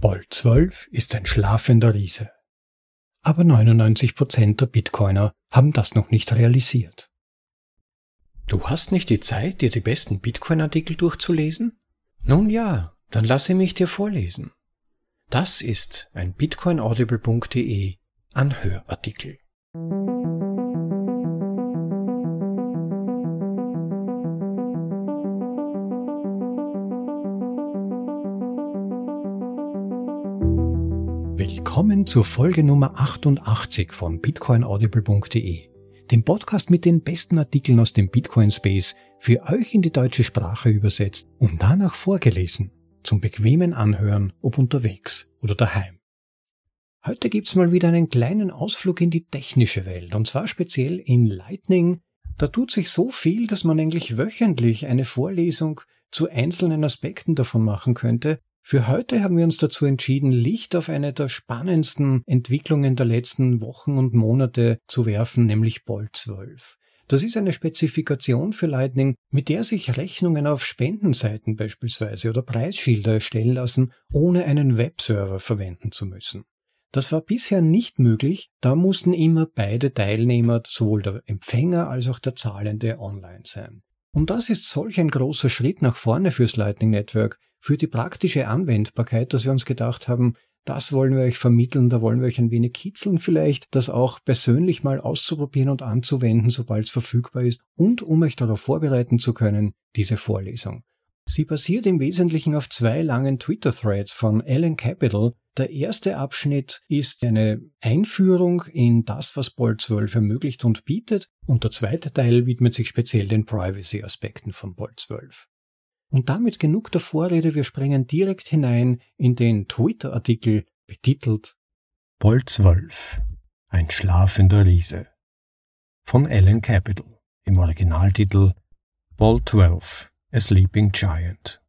Bolt 12 ist ein schlafender Riese. Aber 99% der Bitcoiner haben das noch nicht realisiert. Du hast nicht die Zeit, dir die besten Bitcoin-Artikel durchzulesen? Nun ja, dann lasse mich dir vorlesen. Das ist ein bitcoinaudible.de Anhörartikel. Willkommen zur Folge Nummer 88 von bitcoinaudible.de, dem Podcast mit den besten Artikeln aus dem Bitcoin Space für euch in die deutsche Sprache übersetzt und danach vorgelesen, zum bequemen Anhören, ob unterwegs oder daheim. Heute gibt's mal wieder einen kleinen Ausflug in die technische Welt, und zwar speziell in Lightning. Da tut sich so viel, dass man eigentlich wöchentlich eine Vorlesung zu einzelnen Aspekten davon machen könnte, für heute haben wir uns dazu entschieden, Licht auf eine der spannendsten Entwicklungen der letzten Wochen und Monate zu werfen, nämlich Bolt 12. Das ist eine Spezifikation für Lightning, mit der sich Rechnungen auf Spendenseiten beispielsweise oder Preisschilder erstellen lassen, ohne einen Webserver verwenden zu müssen. Das war bisher nicht möglich, da mussten immer beide Teilnehmer, sowohl der Empfänger als auch der Zahlende, online sein. Und das ist solch ein großer Schritt nach vorne fürs Lightning Network, für die praktische Anwendbarkeit, dass wir uns gedacht haben, das wollen wir euch vermitteln, da wollen wir euch ein wenig kitzeln vielleicht, das auch persönlich mal auszuprobieren und anzuwenden, sobald es verfügbar ist und um euch darauf vorbereiten zu können, diese Vorlesung. Sie basiert im Wesentlichen auf zwei langen Twitter-Threads von Alan Capital. Der erste Abschnitt ist eine Einführung in das, was Bolt 12 ermöglicht und bietet, und der zweite Teil widmet sich speziell den Privacy-Aspekten von Bolt 12. Und damit genug der Vorrede, wir springen direkt hinein in den Twitter-Artikel betitelt 12 Ein schlafender Riese von Alan Capital im Originaltitel Bolt 12 A Sleeping Giant.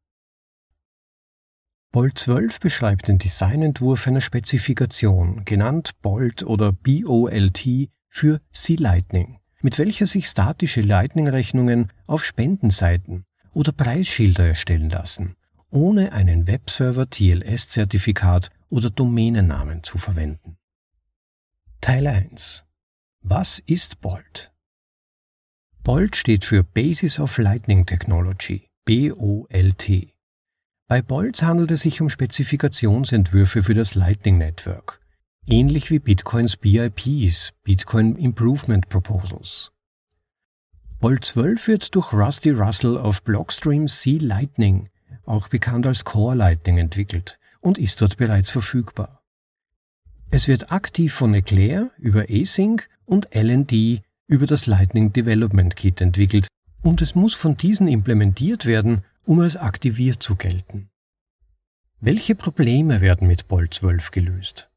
Bolt 12 beschreibt den Designentwurf einer Spezifikation, genannt Bolt oder BOLT für C-Lightning, mit welcher sich statische Lightning-Rechnungen auf Spendenseiten oder Preisschilder erstellen lassen, ohne einen Webserver TLS-Zertifikat oder Domänennamen zu verwenden. Teil 1 Was ist Bolt? Bolt steht für Basis of Lightning Technology, BOLT. Bei Bolt handelt es sich um Spezifikationsentwürfe für das Lightning Network, ähnlich wie Bitcoins BIPs, Bitcoin Improvement Proposals. Bolt 12 wird durch Rusty Russell auf Blockstream C Lightning, auch bekannt als Core Lightning, entwickelt und ist dort bereits verfügbar. Es wird aktiv von Eclair über Async und LND über das Lightning Development Kit entwickelt und es muss von diesen implementiert werden, um als aktiviert zu gelten. Welche Probleme werden mit Bolt 12 gelöst?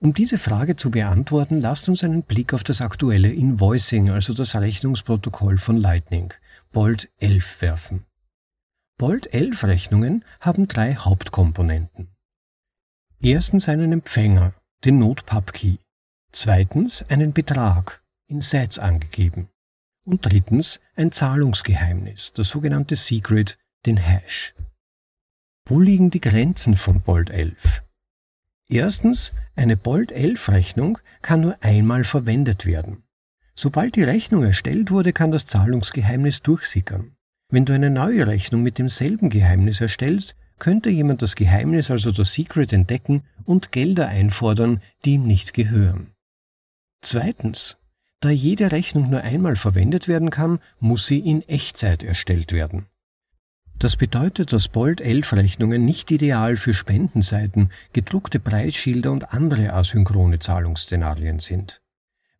Um diese Frage zu beantworten, lasst uns einen Blick auf das aktuelle Invoicing, also das Rechnungsprotokoll von Lightning, Bolt 11 werfen. Bolt 11 Rechnungen haben drei Hauptkomponenten. Erstens einen Empfänger, den Node Key. Zweitens einen Betrag, in Sets angegeben. Und drittens ein Zahlungsgeheimnis, das sogenannte Secret, den Hash. Wo liegen die Grenzen von Bolt 11? Erstens, eine Bolt 11 Rechnung kann nur einmal verwendet werden. Sobald die Rechnung erstellt wurde, kann das Zahlungsgeheimnis durchsickern. Wenn du eine neue Rechnung mit demselben Geheimnis erstellst, könnte jemand das Geheimnis, also das Secret, entdecken und Gelder einfordern, die ihm nicht gehören. Zweitens, da jede Rechnung nur einmal verwendet werden kann, muss sie in Echtzeit erstellt werden. Das bedeutet, dass Bolt 11 Rechnungen nicht ideal für Spendenseiten, gedruckte Preisschilder und andere asynchrone Zahlungsszenarien sind.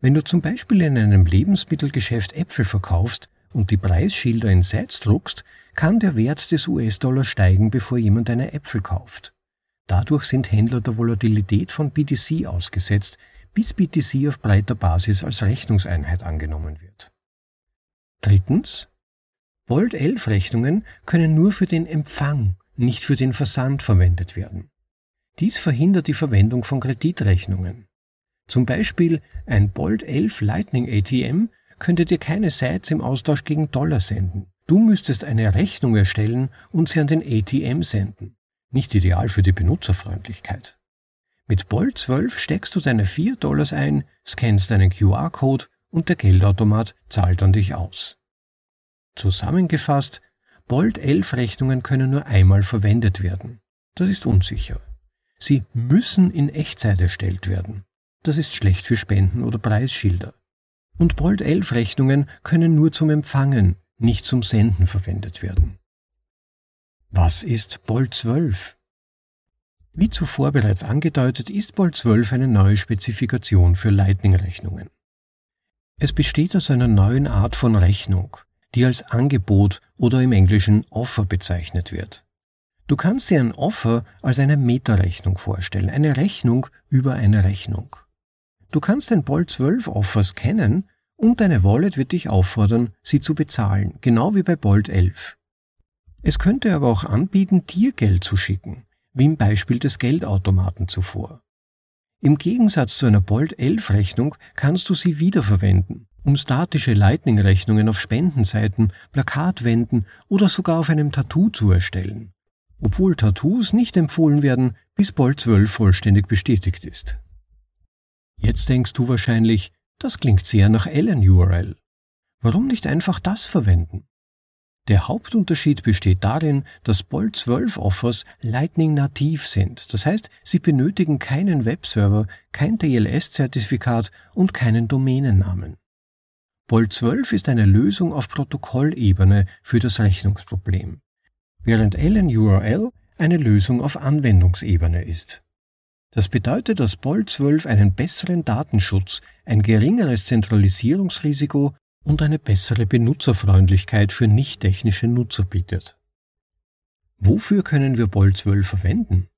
Wenn du zum Beispiel in einem Lebensmittelgeschäft Äpfel verkaufst und die Preisschilder in Sets druckst, kann der Wert des US-Dollar steigen, bevor jemand deine Äpfel kauft. Dadurch sind Händler der Volatilität von BTC ausgesetzt, bis BTC auf breiter Basis als Rechnungseinheit angenommen wird. Drittens, Bolt 11 Rechnungen können nur für den Empfang, nicht für den Versand verwendet werden. Dies verhindert die Verwendung von Kreditrechnungen. Zum Beispiel ein Bolt 11 Lightning ATM könnte dir keine Sites im Austausch gegen Dollar senden. Du müsstest eine Rechnung erstellen und sie an den ATM senden. nicht ideal für die Benutzerfreundlichkeit. Mit Bolt 12 steckst du deine 4 Dollars ein, scannst deinen QR-Code und der Geldautomat zahlt an dich aus. Zusammengefasst, Bolt 11 Rechnungen können nur einmal verwendet werden. Das ist unsicher. Sie müssen in Echtzeit erstellt werden. Das ist schlecht für Spenden oder Preisschilder. Und Bolt 11 Rechnungen können nur zum Empfangen, nicht zum Senden verwendet werden. Was ist Bolt 12? Wie zuvor bereits angedeutet, ist Bolt 12 eine neue Spezifikation für Lightning-Rechnungen. Es besteht aus einer neuen Art von Rechnung, die als Angebot oder im Englischen Offer bezeichnet wird. Du kannst dir ein Offer als eine Metarechnung vorstellen, eine Rechnung über eine Rechnung. Du kannst den Bolt 12 Offers kennen und deine Wallet wird dich auffordern, sie zu bezahlen, genau wie bei Bolt 11. Es könnte aber auch anbieten, dir Geld zu schicken, wie im Beispiel des Geldautomaten zuvor. Im Gegensatz zu einer Bolt 11 Rechnung kannst du sie wiederverwenden, um statische Lightning-Rechnungen auf Spendenseiten, Plakatwänden oder sogar auf einem Tattoo zu erstellen. Obwohl Tattoos nicht empfohlen werden, bis Bolt 12 vollständig bestätigt ist. Jetzt denkst du wahrscheinlich, das klingt sehr nach LN-URL. Warum nicht einfach das verwenden? Der Hauptunterschied besteht darin, dass Bolt 12 Offers Lightning nativ sind. Das heißt, sie benötigen keinen Webserver, kein TLS-Zertifikat und keinen Domänennamen. Bolt 12 ist eine Lösung auf Protokollebene für das Rechnungsproblem, während LN-URL eine Lösung auf Anwendungsebene ist. Das bedeutet, dass Bolt 12 einen besseren Datenschutz, ein geringeres Zentralisierungsrisiko und eine bessere Benutzerfreundlichkeit für nicht-technische Nutzer bietet. Wofür können wir Bolt 12 verwenden?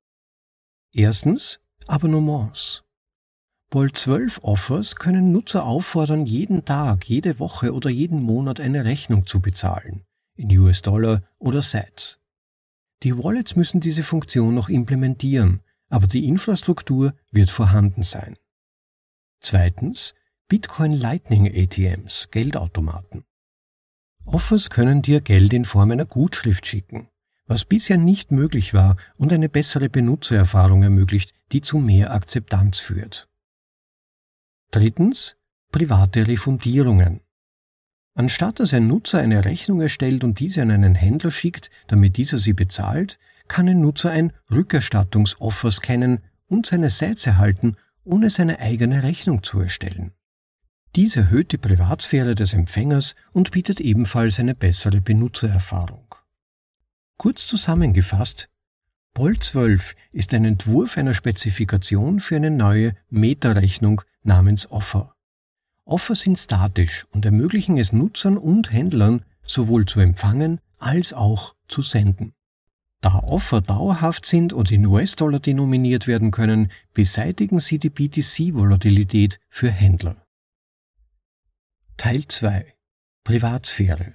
Erstens Abonnements. Bolt 12 Offers können Nutzer auffordern, jeden Tag, jede Woche oder jeden Monat eine Rechnung zu bezahlen, in US-Dollar oder Sats. Die Wallets müssen diese Funktion noch implementieren, aber die Infrastruktur wird vorhanden sein. Zweitens, Bitcoin Lightning ATMs, Geldautomaten. Offers können dir Geld in Form einer Gutschrift schicken, was bisher nicht möglich war und eine bessere Benutzererfahrung ermöglicht, die zu mehr Akzeptanz führt. Drittens, private Refundierungen. Anstatt dass ein Nutzer eine Rechnung erstellt und diese an einen Händler schickt, damit dieser sie bezahlt, kann ein Nutzer ein Rückerstattungsoffer scannen und seine Sets erhalten, ohne seine eigene Rechnung zu erstellen. Dies erhöht die Privatsphäre des Empfängers und bietet ebenfalls eine bessere Benutzererfahrung. Kurz zusammengefasst, Bolt 12 ist ein Entwurf einer Spezifikation für eine neue Meta-Rechnung namens Offer. Offer sind statisch und ermöglichen es Nutzern und Händlern sowohl zu empfangen als auch zu senden. Da Offer dauerhaft sind und in US-Dollar denominiert werden können, beseitigen sie die BTC-Volatilität für Händler. Teil 2 Privatsphäre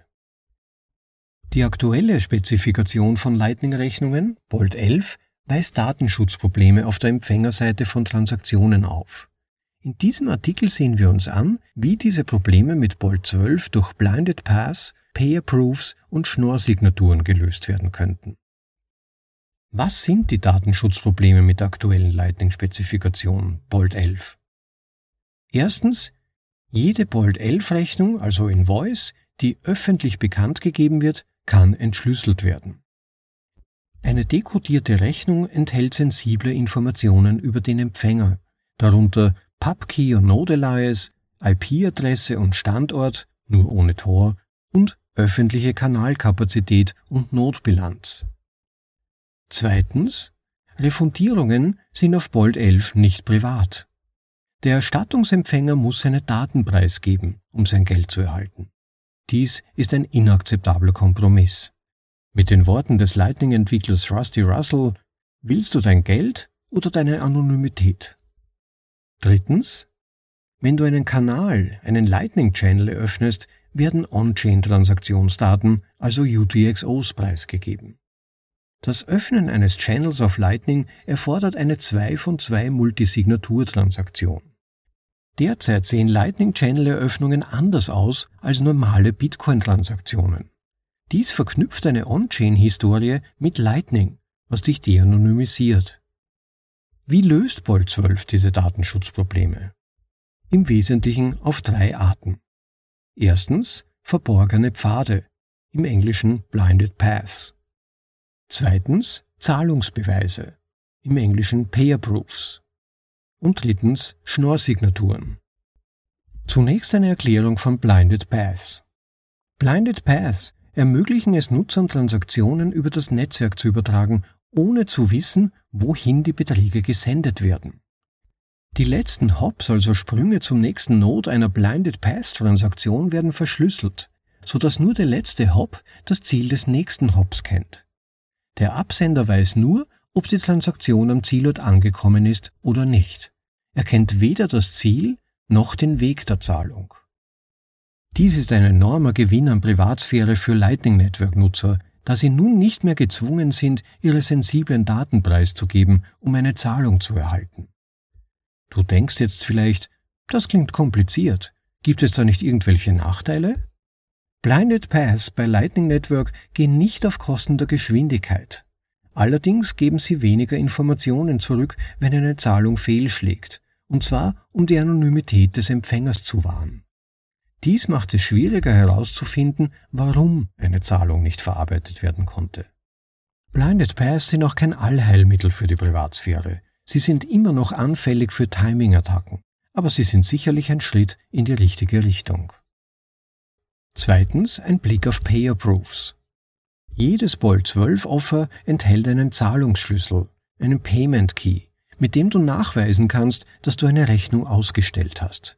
Die aktuelle Spezifikation von Lightning-Rechnungen, Bolt 11, weist Datenschutzprobleme auf der Empfängerseite von Transaktionen auf. In diesem Artikel sehen wir uns an, wie diese Probleme mit Bolt 12 durch Blinded Pass, Payer Proofs und Schnorr-Signaturen gelöst werden könnten. Was sind die Datenschutzprobleme mit der aktuellen Lightning-Spezifikation Bolt 11? Erstens, jede Bolt 11 Rechnung, also Invoice, die öffentlich bekannt gegeben wird, kann entschlüsselt werden. Eine dekodierte Rechnung enthält sensible Informationen über den Empfänger, darunter Pubkey und Node Alias, IP-Adresse und Standort, nur ohne Tor, und öffentliche Kanalkapazität und Notbilanz. Zweitens, Refundierungen sind auf Bolt 11 nicht privat. Der Erstattungsempfänger muss seine Daten preisgeben, um sein Geld zu erhalten. Dies ist ein inakzeptabler Kompromiss. Mit den Worten des Lightning-Entwicklers Rusty Russell, willst du dein Geld oder deine Anonymität? Drittens, wenn du einen Kanal, einen Lightning-Channel eröffnest, werden On-Chain-Transaktionsdaten, also UTXOs, preisgegeben. Das Öffnen eines Channels auf Lightning erfordert eine 2 von 2 Multisignaturtransaktion. Derzeit sehen Lightning Channel Eröffnungen anders aus als normale Bitcoin Transaktionen. Dies verknüpft eine On-Chain-Historie mit Lightning was dich de-anonymisiert. Wie löst Bolt 12 diese Datenschutzprobleme? Im Wesentlichen auf drei Arten. Erstens verborgene Pfade, im Englischen Blinded Paths. Zweitens Zahlungsbeweise, im Englischen Payer Proofs. Und drittens Schnorrsignaturen. Zunächst eine Erklärung von Blinded Paths. Blinded Paths ermöglichen es Nutzern Transaktionen über das Netzwerk zu übertragen, ohne zu wissen, wohin die Beträge gesendet werden. Die letzten Hops, also Sprünge zum nächsten Node einer Blinded Path Transaktion, werden verschlüsselt, so dass nur der letzte Hop das Ziel des nächsten Hops kennt. Der Absender weiß nur, ob die Transaktion am Zielort angekommen ist oder nicht. Er kennt weder das Ziel noch den Weg der Zahlung. Dies ist ein enormer Gewinn an Privatsphäre für Lightning Network Nutzer, da sie nun nicht mehr gezwungen sind, ihre sensiblen Daten preiszugeben, um eine Zahlung zu erhalten. Du denkst jetzt vielleicht, das klingt kompliziert. Gibt es da nicht irgendwelche Nachteile? Blinded Paths bei Lightning Network gehen nicht auf Kosten der Geschwindigkeit. Allerdings geben sie weniger Informationen zurück, wenn eine Zahlung fehlschlägt, und zwar um die Anonymität des Empfängers zu wahren. Dies macht es schwieriger herauszufinden, warum eine Zahlung nicht verarbeitet werden konnte. Blinded Paths sind auch kein Allheilmittel für die Privatsphäre. Sie sind immer noch anfällig für Timing-Attacken, aber sie sind sicherlich ein Schritt in die richtige Richtung. Zweitens ein Blick auf Payer Proofs. Jedes Bolt 12 Offer enthält einen Zahlungsschlüssel, einen Payment Key, mit dem du nachweisen kannst, dass du eine Rechnung ausgestellt hast.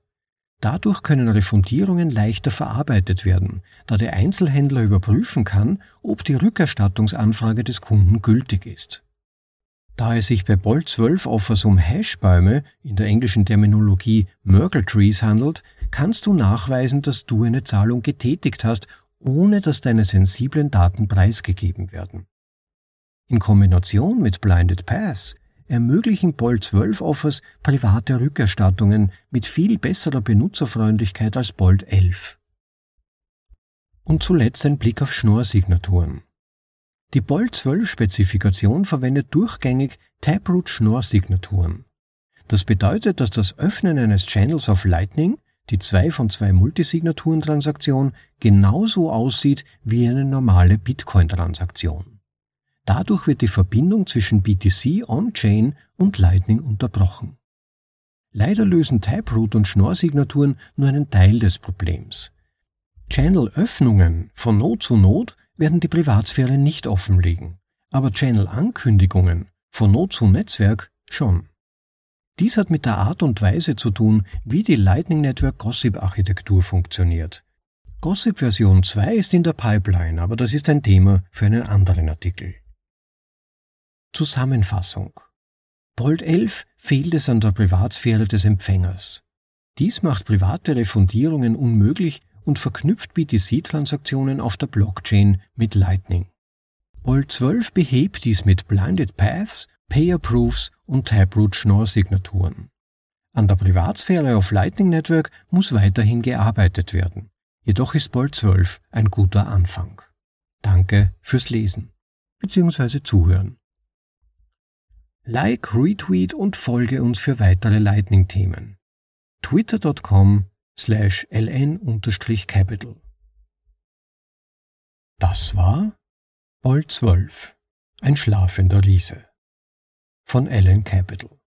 Dadurch können Refundierungen leichter verarbeitet werden, da der Einzelhändler überprüfen kann, ob die Rückerstattungsanfrage des Kunden gültig ist. Da es sich bei Bolt 12 Offers um Hashbäume, in der englischen Terminologie Merkle Trees handelt, kannst du nachweisen, dass du eine Zahlung getätigt hast, ohne dass deine sensiblen Daten preisgegeben werden. In Kombination mit Blinded Paths ermöglichen Bolt 12 Offers private Rückerstattungen mit viel besserer Benutzerfreundlichkeit als Bolt 11. Und zuletzt ein Blick auf Schnorrsignaturen. Die Bolt 12 Spezifikation verwendet durchgängig Taproot Schnorrsignaturen. Das bedeutet, dass das Öffnen eines Channels auf Lightning, die 2 von 2 Multisignaturen-Transaktion, genauso aussieht wie eine normale Bitcoin-Transaktion. Dadurch wird die Verbindung zwischen BTC On-Chain und Lightning unterbrochen. Leider lösen Taproot und Schnorrsignaturen nur einen Teil des Problems. Channel-Öffnungen von Node zu Node werden die Privatsphäre nicht offenlegen, aber Channel-Ankündigungen von Node zu Netzwerk schon. Dies hat mit der Art und Weise zu tun, wie die Lightning Network Gossip Architektur funktioniert. Gossip Version 2 ist in der Pipeline, aber das ist ein Thema für einen anderen Artikel. Zusammenfassung. Bolt 11 fehlt es an der Privatsphäre des Empfängers. Dies macht private Refundierungen unmöglich und verknüpft BTC-Transaktionen auf der Blockchain mit Lightning. Bolt 12 behebt dies mit Blinded Paths, Payer Proofs und Taproot Schnorr-Signaturen. An der Privatsphäre auf Lightning Network muss weiterhin gearbeitet werden. Jedoch ist Bolt 12 ein guter Anfang. Danke fürs Lesen bzw. Zuhören. Like, Retweet und folge uns für weitere Lightning-Themen. twitter.com slash ln-capital Das war Bolt 12, ein schlafender Riese von LN Capital.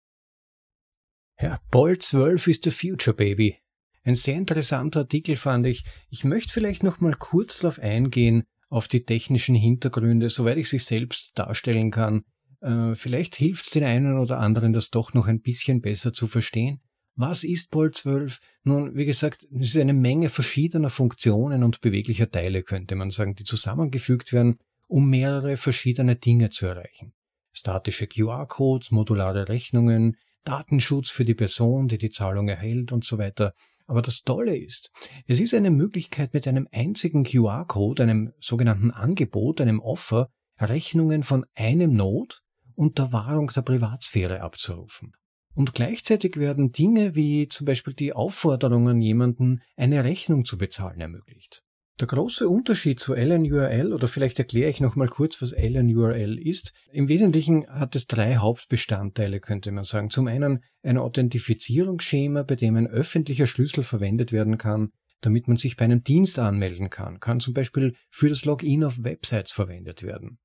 Ja, Bolt 12 ist the future, baby. Ein sehr interessanter Artikel fand ich. Ich möchte vielleicht noch mal kurz darauf eingehen, auf die technischen Hintergründe, soweit ich sie selbst darstellen kann. Äh, vielleicht hilft es den einen oder anderen, das doch noch ein bisschen besser zu verstehen. Was ist Bolt 12? Nun, wie gesagt, es ist eine Menge verschiedener Funktionen und beweglicher Teile, könnte man sagen, die zusammengefügt werden, um mehrere verschiedene Dinge zu erreichen. Statische QR-Codes, modulare Rechnungen, Datenschutz für die Person, die die Zahlung erhält und so weiter. Aber das Tolle ist, es ist eine Möglichkeit mit einem einzigen QR-Code, einem sogenannten Angebot, einem Offer, Rechnungen von einem Node unter Wahrung der Privatsphäre abzurufen. Und gleichzeitig werden Dinge wie zum Beispiel die Aufforderung an jemanden, eine Rechnung zu bezahlen ermöglicht. Der große Unterschied zu LNURL, oder vielleicht erkläre ich nochmal kurz, was LNURL ist. Im Wesentlichen hat es drei Hauptbestandteile, könnte man sagen. Zum einen ein Authentifizierungsschema, bei dem ein öffentlicher Schlüssel verwendet werden kann, damit man sich bei einem Dienst anmelden kann. Kann zum Beispiel für das Login auf Websites verwendet werden.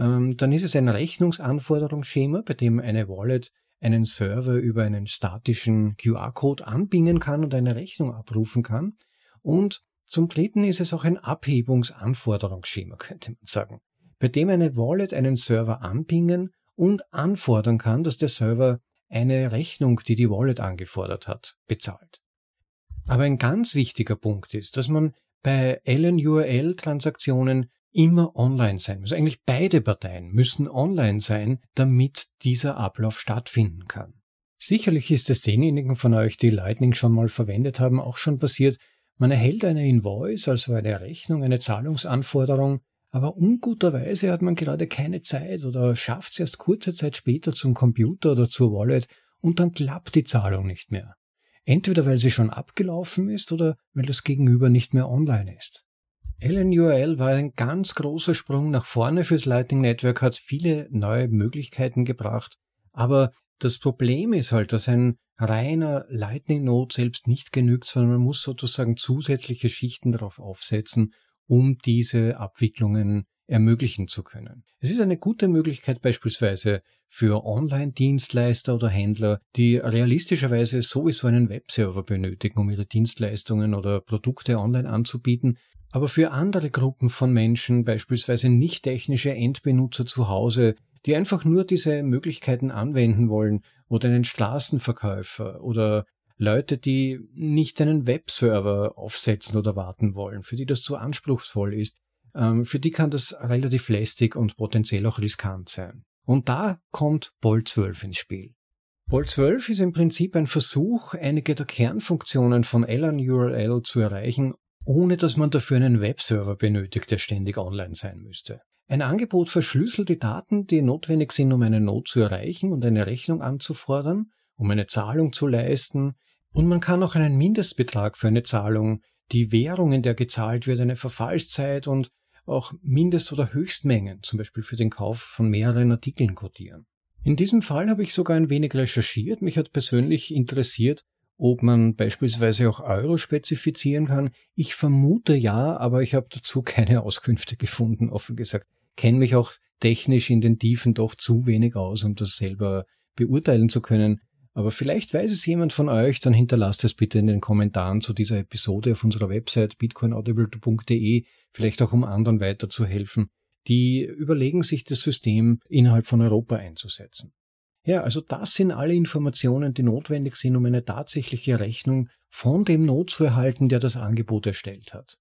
Ähm, dann ist es ein Rechnungsanforderungsschema, bei dem eine Wallet einen Server über einen statischen QR-Code anbingen kann und eine Rechnung abrufen kann. Und zum Dritten ist es auch ein Abhebungsanforderungsschema, könnte man sagen, bei dem eine Wallet einen Server anpingen und anfordern kann, dass der Server eine Rechnung, die die Wallet angefordert hat, bezahlt. Aber ein ganz wichtiger Punkt ist, dass man bei LNURL-Transaktionen immer online sein muss. Eigentlich beide Parteien müssen online sein, damit dieser Ablauf stattfinden kann. Sicherlich ist es denjenigen von euch, die Lightning schon mal verwendet haben, auch schon passiert, man erhält eine Invoice, also eine Rechnung, eine Zahlungsanforderung, aber unguterweise hat man gerade keine Zeit oder schafft es erst kurze Zeit später zum Computer oder zur Wallet und dann klappt die Zahlung nicht mehr. Entweder weil sie schon abgelaufen ist oder weil das Gegenüber nicht mehr online ist. LNURL war ein ganz großer Sprung nach vorne fürs Lightning Network, hat viele neue Möglichkeiten gebracht, aber das Problem ist halt, dass ein reiner Lightning Node selbst nicht genügt, sondern man muss sozusagen zusätzliche Schichten darauf aufsetzen, um diese Abwicklungen ermöglichen zu können. Es ist eine gute Möglichkeit beispielsweise für Online-Dienstleister oder Händler, die realistischerweise sowieso einen Webserver benötigen, um ihre Dienstleistungen oder Produkte online anzubieten, aber für andere Gruppen von Menschen, beispielsweise nicht technische Endbenutzer zu Hause, die einfach nur diese Möglichkeiten anwenden wollen oder einen Straßenverkäufer oder Leute, die nicht einen Webserver aufsetzen oder warten wollen, für die das zu anspruchsvoll ist, ähm, für die kann das relativ lästig und potenziell auch riskant sein. Und da kommt Bolt 12 ins Spiel. Bolt 12 ist im Prinzip ein Versuch, einige der Kernfunktionen von LNURL zu erreichen, ohne dass man dafür einen Webserver benötigt, der ständig online sein müsste. Ein Angebot verschlüsselte Daten, die notwendig sind, um eine Not zu erreichen und eine Rechnung anzufordern, um eine Zahlung zu leisten. Und man kann auch einen Mindestbetrag für eine Zahlung, die Währung, in der gezahlt wird, eine Verfallszeit und auch Mindest- oder Höchstmengen, zum Beispiel für den Kauf von mehreren Artikeln codieren. In diesem Fall habe ich sogar ein wenig recherchiert. Mich hat persönlich interessiert, ob man beispielsweise auch Euro spezifizieren kann. Ich vermute ja, aber ich habe dazu keine Auskünfte gefunden, offen gesagt kenne mich auch technisch in den Tiefen doch zu wenig aus, um das selber beurteilen zu können. Aber vielleicht weiß es jemand von euch, dann hinterlasst es bitte in den Kommentaren zu dieser Episode auf unserer Website bitcoinaudible.de, vielleicht auch um anderen weiterzuhelfen, die überlegen sich das System innerhalb von Europa einzusetzen. Ja, also das sind alle Informationen, die notwendig sind, um eine tatsächliche Rechnung von dem Not zu erhalten, der das Angebot erstellt hat.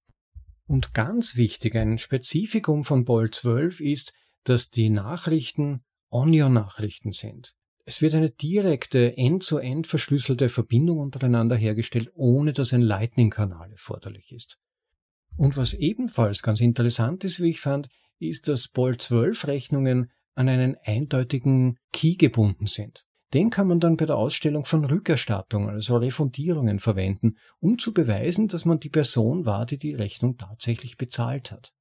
Und ganz wichtig, ein Spezifikum von Boll 12 ist, dass die Nachrichten Onion-Nachrichten sind. Es wird eine direkte end-zu-end -end verschlüsselte Verbindung untereinander hergestellt, ohne dass ein Lightning-Kanal erforderlich ist. Und was ebenfalls ganz interessant ist, wie ich fand, ist, dass Boll 12 Rechnungen an einen eindeutigen Key gebunden sind. Den kann man dann bei der Ausstellung von Rückerstattungen, also Refundierungen verwenden, um zu beweisen, dass man die Person war, die die Rechnung tatsächlich bezahlt hat.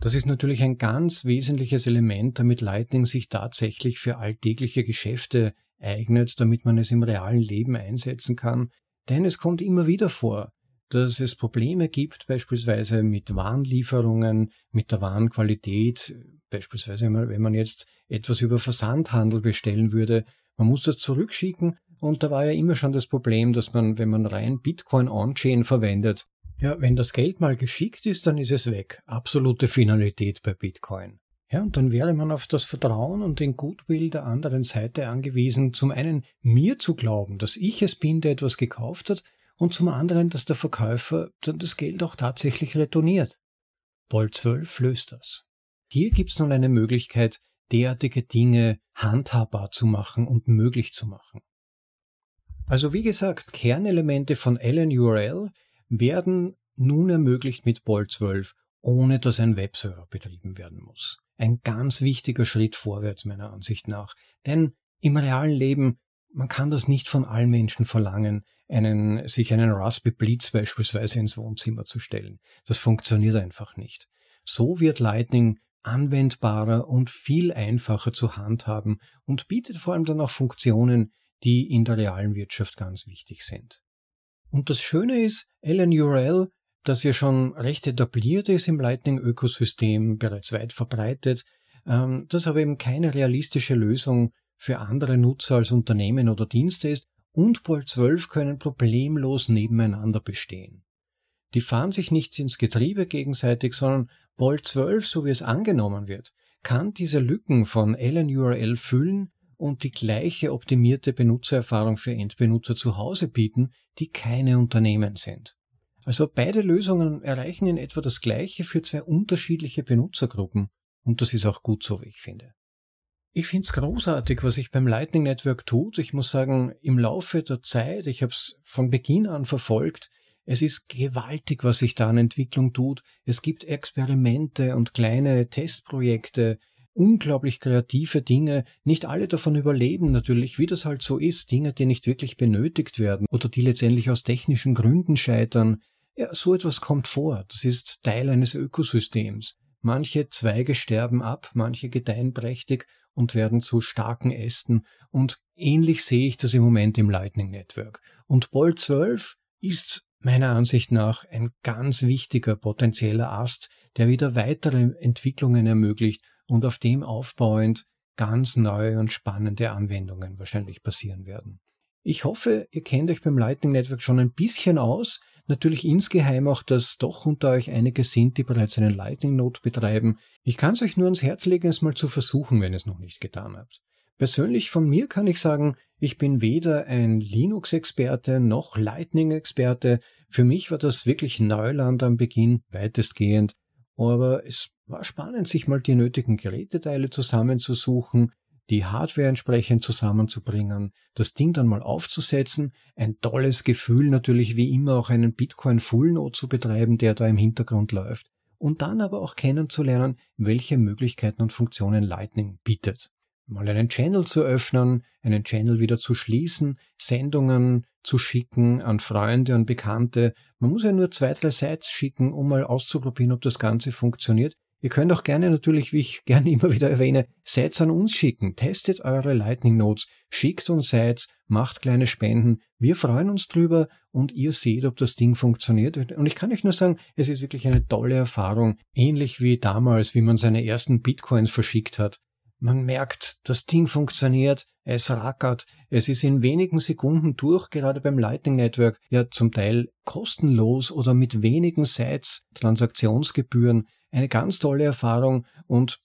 Das ist natürlich ein ganz wesentliches Element, damit Lightning sich tatsächlich für alltägliche Geschäfte eignet, damit man es im realen Leben einsetzen kann. Denn es kommt immer wieder vor, dass es Probleme gibt, beispielsweise mit Warenlieferungen, mit der Warenqualität, beispielsweise wenn man jetzt etwas über Versandhandel bestellen würde, man muss das zurückschicken und da war ja immer schon das Problem, dass man, wenn man rein Bitcoin On-Chain verwendet, ja, wenn das Geld mal geschickt ist, dann ist es weg. Absolute Finalität bei Bitcoin. Ja, und dann wäre man auf das Vertrauen und den Goodwill der anderen Seite angewiesen, zum einen mir zu glauben, dass ich es bin, der etwas gekauft hat, und zum anderen, dass der Verkäufer dann das Geld auch tatsächlich retourniert. Boll 12 löst das. Hier gibt es nun eine Möglichkeit, derartige Dinge handhabbar zu machen und möglich zu machen. Also wie gesagt, Kernelemente von LNURL werden nun ermöglicht mit Bolt 12, ohne dass ein Webserver betrieben werden muss. Ein ganz wichtiger Schritt vorwärts meiner Ansicht nach. Denn im realen Leben, man kann das nicht von allen Menschen verlangen, einen, sich einen Raspberry Blitz beispielsweise ins Wohnzimmer zu stellen. Das funktioniert einfach nicht. So wird Lightning anwendbarer und viel einfacher zu handhaben und bietet vor allem dann auch Funktionen, die in der realen Wirtschaft ganz wichtig sind. Und das Schöne ist, LNURL, das ja schon recht etabliert ist im Lightning-Ökosystem, bereits weit verbreitet, ähm, das aber eben keine realistische Lösung für andere Nutzer als Unternehmen oder Dienste ist und Pol 12 können problemlos nebeneinander bestehen. Die fahren sich nicht ins Getriebe gegenseitig, sondern Pol 12, so wie es angenommen wird, kann diese Lücken von LNURL füllen und die gleiche optimierte Benutzererfahrung für Endbenutzer zu Hause bieten, die keine Unternehmen sind. Also beide Lösungen erreichen in etwa das gleiche für zwei unterschiedliche Benutzergruppen und das ist auch gut so, wie ich finde. Ich finde es großartig, was sich beim Lightning Network tut. Ich muss sagen, im Laufe der Zeit, ich habe es von Beginn an verfolgt, es ist gewaltig, was sich da an Entwicklung tut. Es gibt Experimente und kleine Testprojekte, unglaublich kreative Dinge. Nicht alle davon überleben natürlich, wie das halt so ist. Dinge, die nicht wirklich benötigt werden oder die letztendlich aus technischen Gründen scheitern. Ja, so etwas kommt vor. Das ist Teil eines Ökosystems. Manche Zweige sterben ab, manche gedeihen prächtig und werden zu starken Ästen. Und ähnlich sehe ich das im Moment im Lightning Network. Und Bolt 12 ist meiner Ansicht nach ein ganz wichtiger potenzieller Ast, der wieder weitere Entwicklungen ermöglicht und auf dem aufbauend ganz neue und spannende Anwendungen wahrscheinlich passieren werden. Ich hoffe, ihr kennt euch beim Lightning Network schon ein bisschen aus. Natürlich insgeheim auch, dass doch unter euch einige sind, die bereits einen Lightning Node betreiben. Ich kann es euch nur ans Herz legen, es mal zu versuchen, wenn ihr es noch nicht getan habt. Persönlich von mir kann ich sagen, ich bin weder ein Linux-Experte noch Lightning-Experte. Für mich war das wirklich Neuland am Beginn, weitestgehend. Aber es war spannend, sich mal die nötigen Geräteteile zusammenzusuchen, die Hardware entsprechend zusammenzubringen, das Ding dann mal aufzusetzen, ein tolles Gefühl natürlich wie immer auch einen Bitcoin Full Node zu betreiben, der da im Hintergrund läuft, und dann aber auch kennenzulernen, welche Möglichkeiten und Funktionen Lightning bietet mal einen Channel zu öffnen, einen Channel wieder zu schließen, Sendungen zu schicken an Freunde und Bekannte. Man muss ja nur zwei, drei Sites schicken, um mal auszuprobieren, ob das Ganze funktioniert. Ihr könnt auch gerne natürlich, wie ich gerne immer wieder erwähne, Sites an uns schicken. Testet eure Lightning Notes, schickt uns Sites, macht kleine Spenden. Wir freuen uns drüber und ihr seht, ob das Ding funktioniert. Und ich kann euch nur sagen, es ist wirklich eine tolle Erfahrung. Ähnlich wie damals, wie man seine ersten Bitcoins verschickt hat. Man merkt, das Ding funktioniert, es rackert, es ist in wenigen Sekunden durch, gerade beim Lightning Network, ja zum Teil kostenlos oder mit wenigen Sites, Transaktionsgebühren, eine ganz tolle Erfahrung und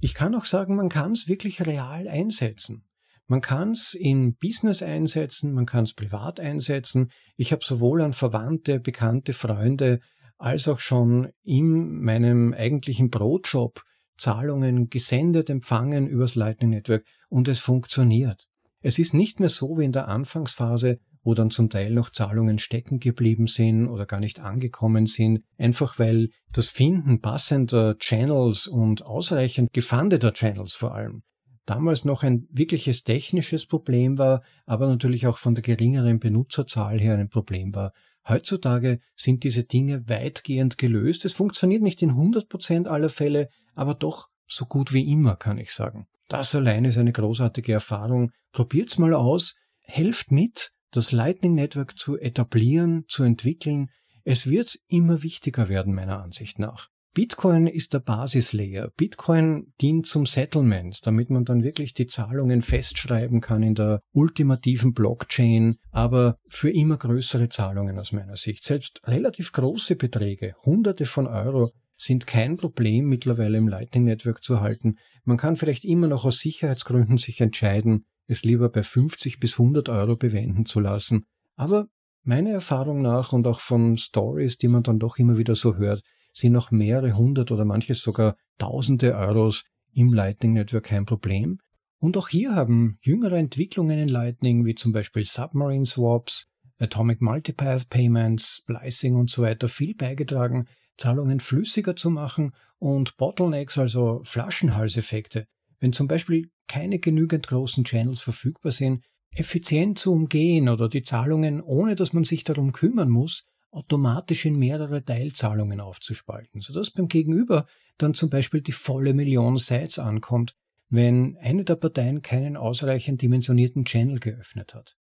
ich kann auch sagen, man kann es wirklich real einsetzen. Man kann es in Business einsetzen, man kann es privat einsetzen. Ich habe sowohl an Verwandte, Bekannte, Freunde als auch schon in meinem eigentlichen Brotjob Zahlungen gesendet, empfangen übers Lightning Network und es funktioniert. Es ist nicht mehr so wie in der Anfangsphase, wo dann zum Teil noch Zahlungen stecken geblieben sind oder gar nicht angekommen sind, einfach weil das Finden passender Channels und ausreichend gefundeter Channels vor allem damals noch ein wirkliches technisches Problem war, aber natürlich auch von der geringeren Benutzerzahl her ein Problem war. Heutzutage sind diese Dinge weitgehend gelöst. Es funktioniert nicht in 100 Prozent aller Fälle, aber doch so gut wie immer, kann ich sagen. Das allein ist eine großartige Erfahrung. Probiert's mal aus. Helft mit, das Lightning Network zu etablieren, zu entwickeln. Es wird immer wichtiger werden, meiner Ansicht nach. Bitcoin ist der Basislayer. Bitcoin dient zum Settlement, damit man dann wirklich die Zahlungen festschreiben kann in der ultimativen Blockchain, aber für immer größere Zahlungen aus meiner Sicht. Selbst relativ große Beträge, hunderte von Euro, sind kein Problem mittlerweile im Lightning Network zu halten. Man kann vielleicht immer noch aus Sicherheitsgründen sich entscheiden, es lieber bei 50 bis 100 Euro bewenden zu lassen. Aber meiner Erfahrung nach und auch von Stories, die man dann doch immer wieder so hört, sind noch mehrere hundert oder manches sogar tausende Euros im Lightning Network kein Problem. Und auch hier haben jüngere Entwicklungen in Lightning, wie zum Beispiel Submarine Swaps, Atomic Multipath Payments, Splicing und so weiter, viel beigetragen, Zahlungen flüssiger zu machen und Bottlenecks, also Flaschenhalseffekte. Wenn zum Beispiel keine genügend großen Channels verfügbar sind, effizient zu umgehen oder die Zahlungen, ohne dass man sich darum kümmern muss, automatisch in mehrere Teilzahlungen aufzuspalten, sodass beim Gegenüber dann zum Beispiel die volle Million Sites ankommt, wenn eine der Parteien keinen ausreichend dimensionierten Channel geöffnet hat.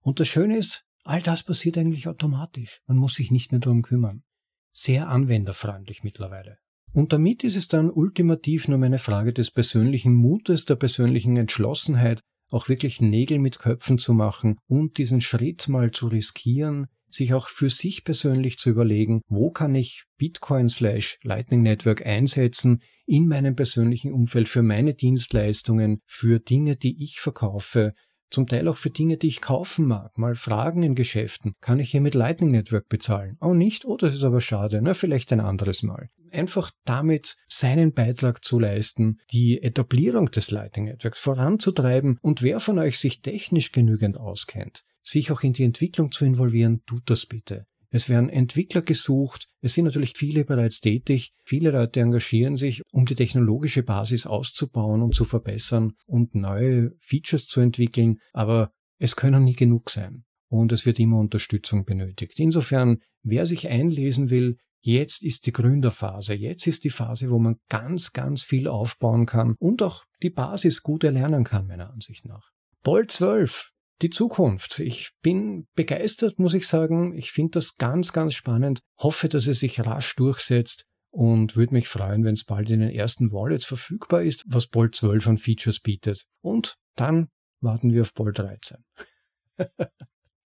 Und das Schöne ist, all das passiert eigentlich automatisch. Man muss sich nicht mehr darum kümmern. Sehr anwenderfreundlich mittlerweile. Und damit ist es dann ultimativ nur eine Frage des persönlichen Mutes, der persönlichen Entschlossenheit, auch wirklich Nägel mit Köpfen zu machen und diesen Schritt mal zu riskieren, sich auch für sich persönlich zu überlegen, wo kann ich Bitcoin slash Lightning Network einsetzen in meinem persönlichen Umfeld für meine Dienstleistungen, für Dinge, die ich verkaufe, zum Teil auch für Dinge, die ich kaufen mag. Mal fragen in Geschäften, kann ich hier mit Lightning Network bezahlen? Oh nicht? Oh, das ist aber schade. Na, vielleicht ein anderes Mal. Einfach damit seinen Beitrag zu leisten, die Etablierung des Lightning Networks voranzutreiben und wer von euch sich technisch genügend auskennt, sich auch in die Entwicklung zu involvieren, tut das bitte. Es werden Entwickler gesucht, es sind natürlich viele bereits tätig, viele Leute engagieren sich, um die technologische Basis auszubauen und zu verbessern und neue Features zu entwickeln, aber es können nie genug sein. Und es wird immer Unterstützung benötigt. Insofern, wer sich einlesen will, jetzt ist die Gründerphase, jetzt ist die Phase, wo man ganz, ganz viel aufbauen kann und auch die Basis gut erlernen kann, meiner Ansicht nach. Boll 12 die Zukunft. Ich bin begeistert, muss ich sagen. Ich finde das ganz, ganz spannend. Hoffe, dass es sich rasch durchsetzt und würde mich freuen, wenn es bald in den ersten Wallets verfügbar ist, was Bolt 12 an Features bietet. Und dann warten wir auf Bolt 13.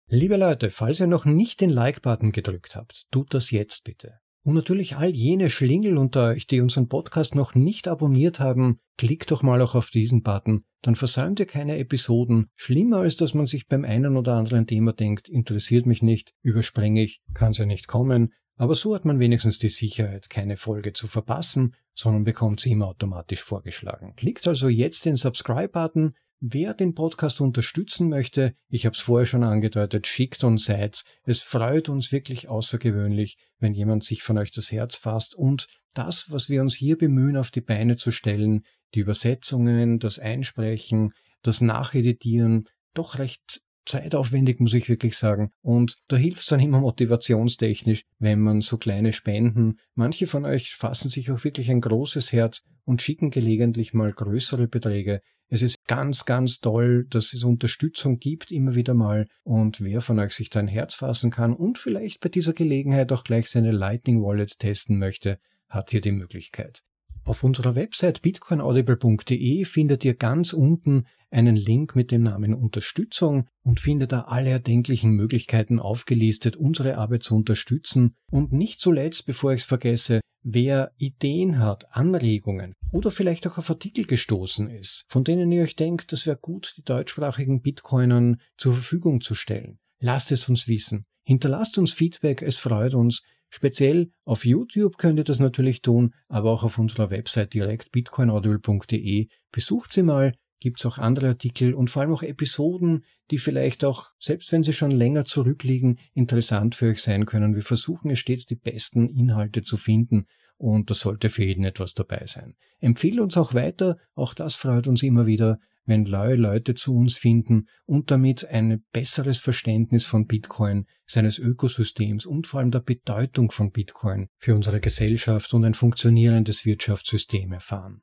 Liebe Leute, falls ihr noch nicht den Like-Button gedrückt habt, tut das jetzt bitte. Und natürlich all jene Schlingel unter euch, die unseren Podcast noch nicht abonniert haben, klickt doch mal auch auf diesen Button, dann versäumt ihr keine Episoden. Schlimmer als dass man sich beim einen oder anderen Thema denkt, interessiert mich nicht, überspringe ich, kann's ja nicht kommen, aber so hat man wenigstens die Sicherheit, keine Folge zu verpassen, sondern bekommt sie immer automatisch vorgeschlagen. Klickt also jetzt den Subscribe-Button, Wer den Podcast unterstützen möchte, ich habe es vorher schon angedeutet, schickt uns Sites. Es freut uns wirklich außergewöhnlich, wenn jemand sich von euch das Herz fasst und das, was wir uns hier bemühen, auf die Beine zu stellen, die Übersetzungen, das Einsprechen, das Nacheditieren, doch recht zeitaufwendig, muss ich wirklich sagen. Und da hilft es dann immer motivationstechnisch, wenn man so kleine Spenden, manche von euch fassen sich auch wirklich ein großes Herz und schicken gelegentlich mal größere Beträge. Es ist ganz, ganz toll, dass es Unterstützung gibt, immer wieder mal. Und wer von euch sich da ein Herz fassen kann und vielleicht bei dieser Gelegenheit auch gleich seine Lightning Wallet testen möchte, hat hier die Möglichkeit. Auf unserer Website bitcoinaudible.de findet ihr ganz unten einen Link mit dem Namen Unterstützung und findet da alle erdenklichen Möglichkeiten aufgelistet, unsere Arbeit zu unterstützen. Und nicht zuletzt, bevor ich es vergesse, wer Ideen hat, Anregungen oder vielleicht auch auf Artikel gestoßen ist, von denen ihr euch denkt, es wäre gut, die deutschsprachigen Bitcoinern zur Verfügung zu stellen. Lasst es uns wissen. Hinterlasst uns Feedback, es freut uns. Speziell auf YouTube könnt ihr das natürlich tun, aber auch auf unserer Website direkt bitcoinaudible.de. Besucht sie mal, gibt's auch andere Artikel und vor allem auch Episoden, die vielleicht auch, selbst wenn sie schon länger zurückliegen, interessant für euch sein können. Wir versuchen es stets die besten Inhalte zu finden und da sollte für jeden etwas dabei sein. Empfehle uns auch weiter, auch das freut uns immer wieder wenn neue Leute zu uns finden und damit ein besseres Verständnis von Bitcoin, seines Ökosystems und vor allem der Bedeutung von Bitcoin für unsere Gesellschaft und ein funktionierendes Wirtschaftssystem erfahren.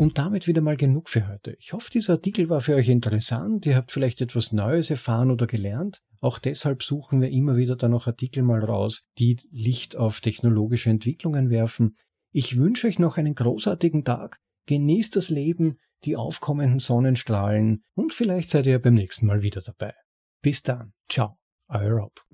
Und damit wieder mal genug für heute. Ich hoffe, dieser Artikel war für euch interessant. Ihr habt vielleicht etwas Neues erfahren oder gelernt. Auch deshalb suchen wir immer wieder dann noch Artikel mal raus, die Licht auf technologische Entwicklungen werfen. Ich wünsche euch noch einen großartigen Tag. Genießt das Leben, die aufkommenden Sonnenstrahlen und vielleicht seid ihr beim nächsten Mal wieder dabei. Bis dann. Ciao. Euer Rob.